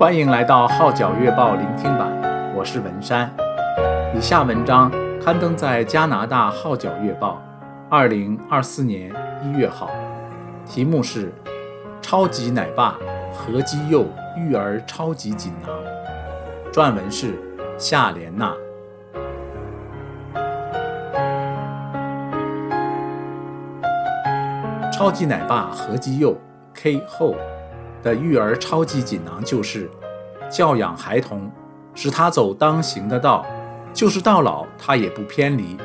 欢迎来到《号角月报》聆听版，我是文山。以下文章刊登在加拿大《号角月报》，二零二四年一月号，题目是《超级奶爸何基佑育儿超级锦囊》，撰文是夏莲娜。超级奶爸何基佑 K 后的育儿超级锦囊就是教养孩童，使他走当行的道，就是到老他也不偏离。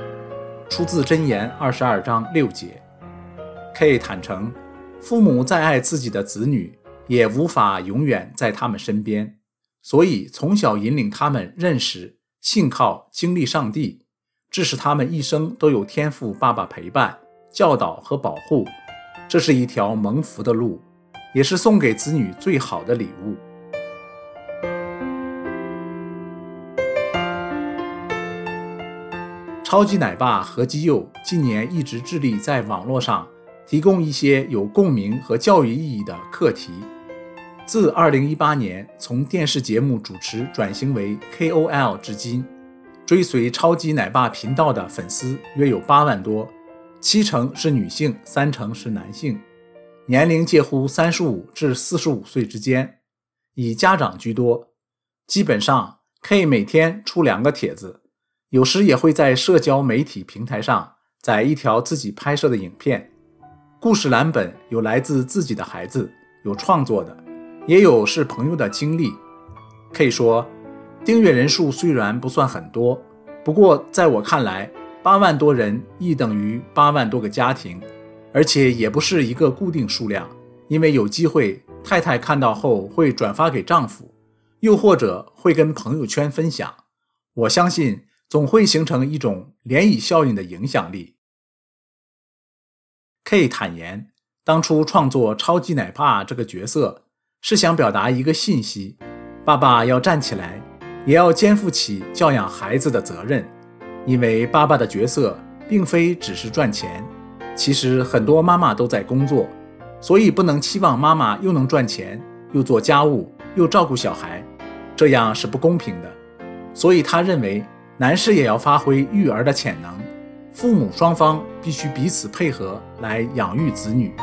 出自箴言二十二章六节。K 坦诚，父母再爱自己的子女，也无法永远在他们身边，所以从小引领他们认识、信靠、经历上帝，致使他们一生都有天赋爸爸陪伴、教导和保护。这是一条蒙福的路，也是送给子女最好的礼物。超级奶爸何基佑近年一直致力在网络上提供一些有共鸣和教育意义的课题。自2018年从电视节目主持转型为 KOL 至今，追随超级奶爸频道的粉丝约有八万多。七成是女性，三成是男性，年龄介乎三十五至四十五岁之间，以家长居多。基本上可以每天出两个帖子，有时也会在社交媒体平台上载一条自己拍摄的影片。故事蓝本有来自自己的孩子，有创作的，也有是朋友的经历。可以说，订阅人数虽然不算很多，不过在我看来，八万多人亦等于八万多个家庭，而且也不是一个固定数量，因为有机会太太看到后会转发给丈夫，又或者会跟朋友圈分享。我相信总会形成一种涟漪效应的影响力。K 坦言，当初创作超级奶爸这个角色，是想表达一个信息：爸爸要站起来，也要肩负起教养孩子的责任。因为爸爸的角色并非只是赚钱，其实很多妈妈都在工作，所以不能期望妈妈又能赚钱，又做家务，又照顾小孩，这样是不公平的。所以他认为，男士也要发挥育儿的潜能，父母双方必须彼此配合来养育子女。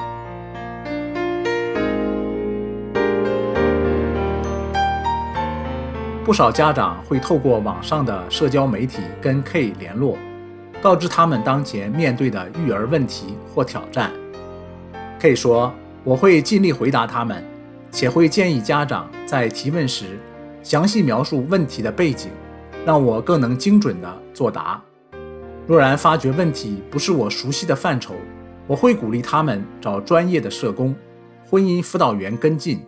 不少家长会透过网上的社交媒体跟 K 联络，告知他们当前面对的育儿问题或挑战。可以说：“我会尽力回答他们，且会建议家长在提问时详细描述问题的背景，让我更能精准地作答。若然发觉问题不是我熟悉的范畴，我会鼓励他们找专业的社工、婚姻辅导员跟进，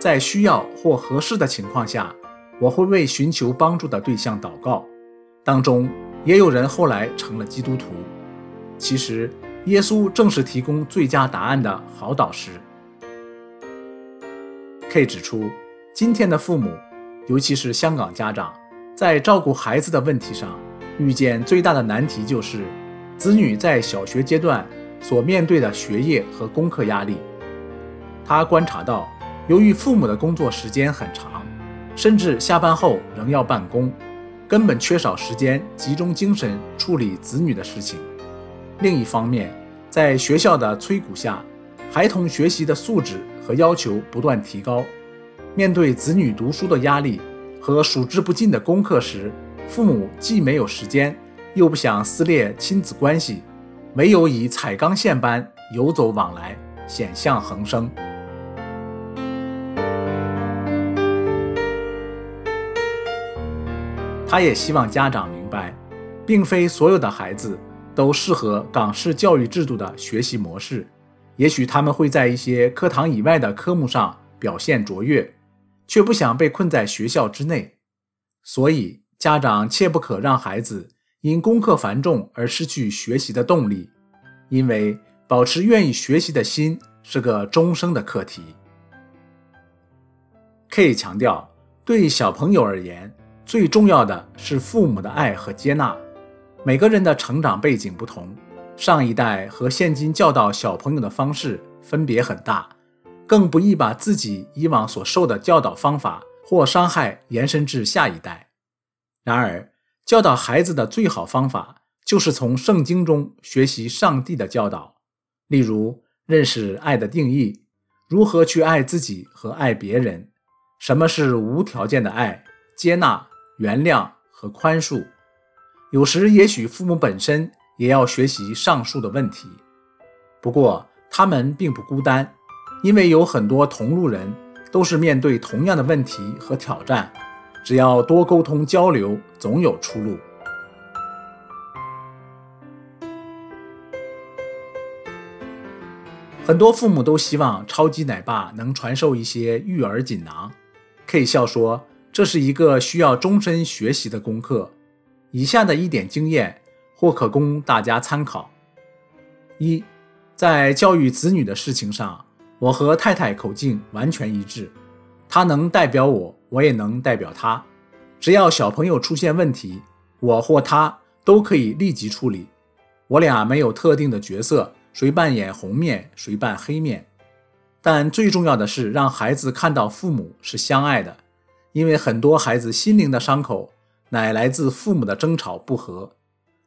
在需要或合适的情况下。”我会为寻求帮助的对象祷告，当中也有人后来成了基督徒。其实，耶稣正是提供最佳答案的好导师。K 指出，今天的父母，尤其是香港家长，在照顾孩子的问题上，遇见最大的难题就是子女在小学阶段所面对的学业和功课压力。他观察到，由于父母的工作时间很长。甚至下班后仍要办公，根本缺少时间集中精神处理子女的事情。另一方面，在学校的催鼓下，孩童学习的素质和要求不断提高。面对子女读书的压力和数之不尽的功课时，父母既没有时间，又不想撕裂亲子关系，唯有以踩钢线般游走往来，险象横生。他也希望家长明白，并非所有的孩子都适合港式教育制度的学习模式。也许他们会在一些课堂以外的科目上表现卓越，却不想被困在学校之内。所以，家长切不可让孩子因功课繁重而失去学习的动力，因为保持愿意学习的心是个终生的课题。K 强调，对小朋友而言，最重要的是父母的爱和接纳。每个人的成长背景不同，上一代和现今教导小朋友的方式分别很大，更不易把自己以往所受的教导方法或伤害延伸至下一代。然而，教导孩子的最好方法就是从圣经中学习上帝的教导，例如认识爱的定义，如何去爱自己和爱别人，什么是无条件的爱、接纳、原谅和宽恕。有时，也许父母本身也要学习上述的问题。不过，他们并不孤单，因为有很多同路人都是面对同样的问题和挑战。只要多沟通交流，总有出路。很多父母都希望超级奶爸能传授一些育儿锦囊。K 笑说：“这是一个需要终身学习的功课。”以下的一点经验或可供大家参考：一，在教育子女的事情上，我和太太口径完全一致。他能代表我，我也能代表他。只要小朋友出现问题，我或他都可以立即处理。我俩没有特定的角色，谁扮演红面，谁扮黑面。但最重要的是让孩子看到父母是相爱的，因为很多孩子心灵的伤口乃来自父母的争吵不和。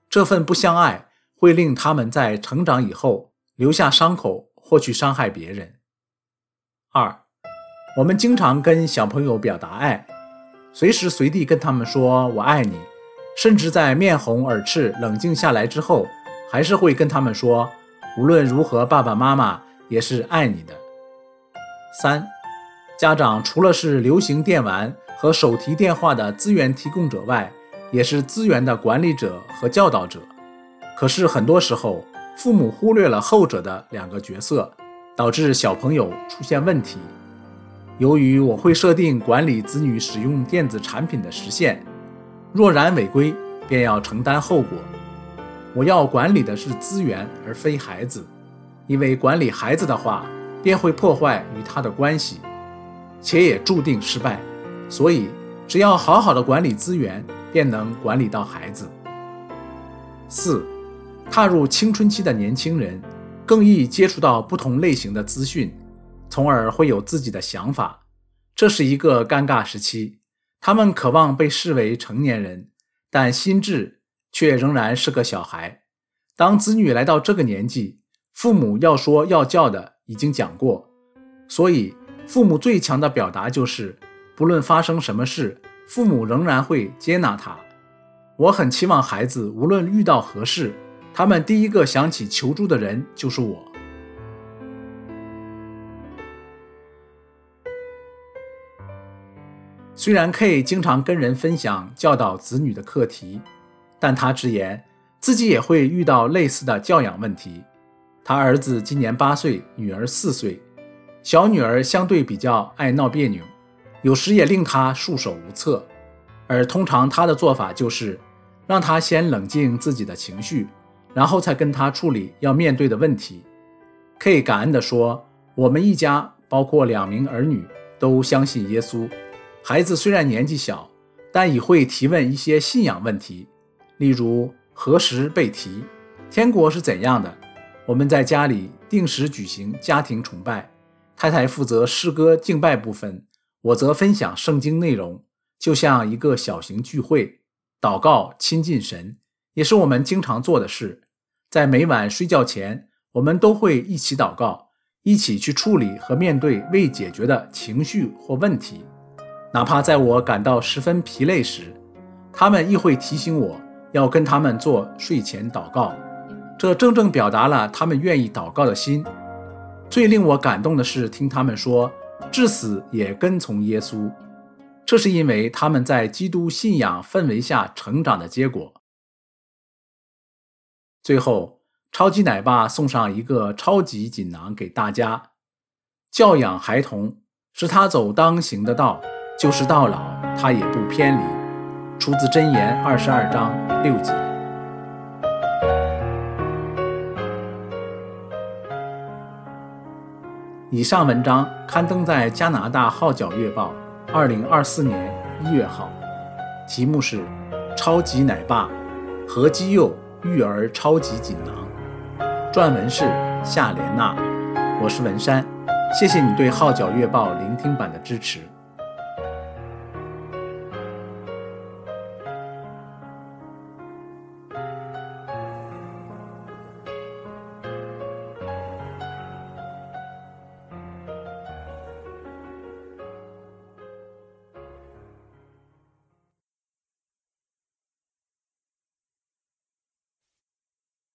这份不相爱会令他们在成长以后留下伤口，或去伤害别人。二。我们经常跟小朋友表达爱，随时随地跟他们说“我爱你”，甚至在面红耳赤、冷静下来之后，还是会跟他们说“无论如何，爸爸妈妈也是爱你的”。三，家长除了是流行电玩和手提电话的资源提供者外，也是资源的管理者和教导者。可是很多时候，父母忽略了后者的两个角色，导致小朋友出现问题。由于我会设定管理子女使用电子产品的时限，若然违规，便要承担后果。我要管理的是资源，而非孩子，因为管理孩子的话，便会破坏与他的关系，且也注定失败。所以，只要好好的管理资源，便能管理到孩子。四，踏入青春期的年轻人，更易接触到不同类型的资讯。从而会有自己的想法，这是一个尴尬时期。他们渴望被视为成年人，但心智却仍然是个小孩。当子女来到这个年纪，父母要说要教的已经讲过，所以父母最强的表达就是，不论发生什么事，父母仍然会接纳他。我很期望孩子无论遇到何事，他们第一个想起求助的人就是我。虽然 K 经常跟人分享教导子女的课题，但他直言自己也会遇到类似的教养问题。他儿子今年八岁，女儿四岁，小女儿相对比较爱闹别扭，有时也令他束手无策。而通常他的做法就是让她先冷静自己的情绪，然后再跟他处理要面对的问题。K 感恩地说：“我们一家包括两名儿女都相信耶稣。”孩子虽然年纪小，但已会提问一些信仰问题，例如何时被提，天国是怎样的。我们在家里定时举行家庭崇拜，太太负责诗歌敬拜部分，我则分享圣经内容，就像一个小型聚会，祷告亲近神，也是我们经常做的事。在每晚睡觉前，我们都会一起祷告，一起去处理和面对未解决的情绪或问题。哪怕在我感到十分疲累时，他们亦会提醒我要跟他们做睡前祷告。这正正表达了他们愿意祷告的心。最令我感动的是听他们说，至死也跟从耶稣。这是因为他们在基督信仰氛围下成长的结果。最后，超级奶爸送上一个超级锦囊给大家：教养孩童，使他走当行的道。就是到老，他也不偏离。出自箴言二十二章六节。以上文章刊登在加拿大《号角月报》二零二四年一月号，题目是《超级奶爸何基佑育儿超级锦囊》，撰文是夏莲娜，我是文山。谢谢你对《号角月报》聆听版的支持。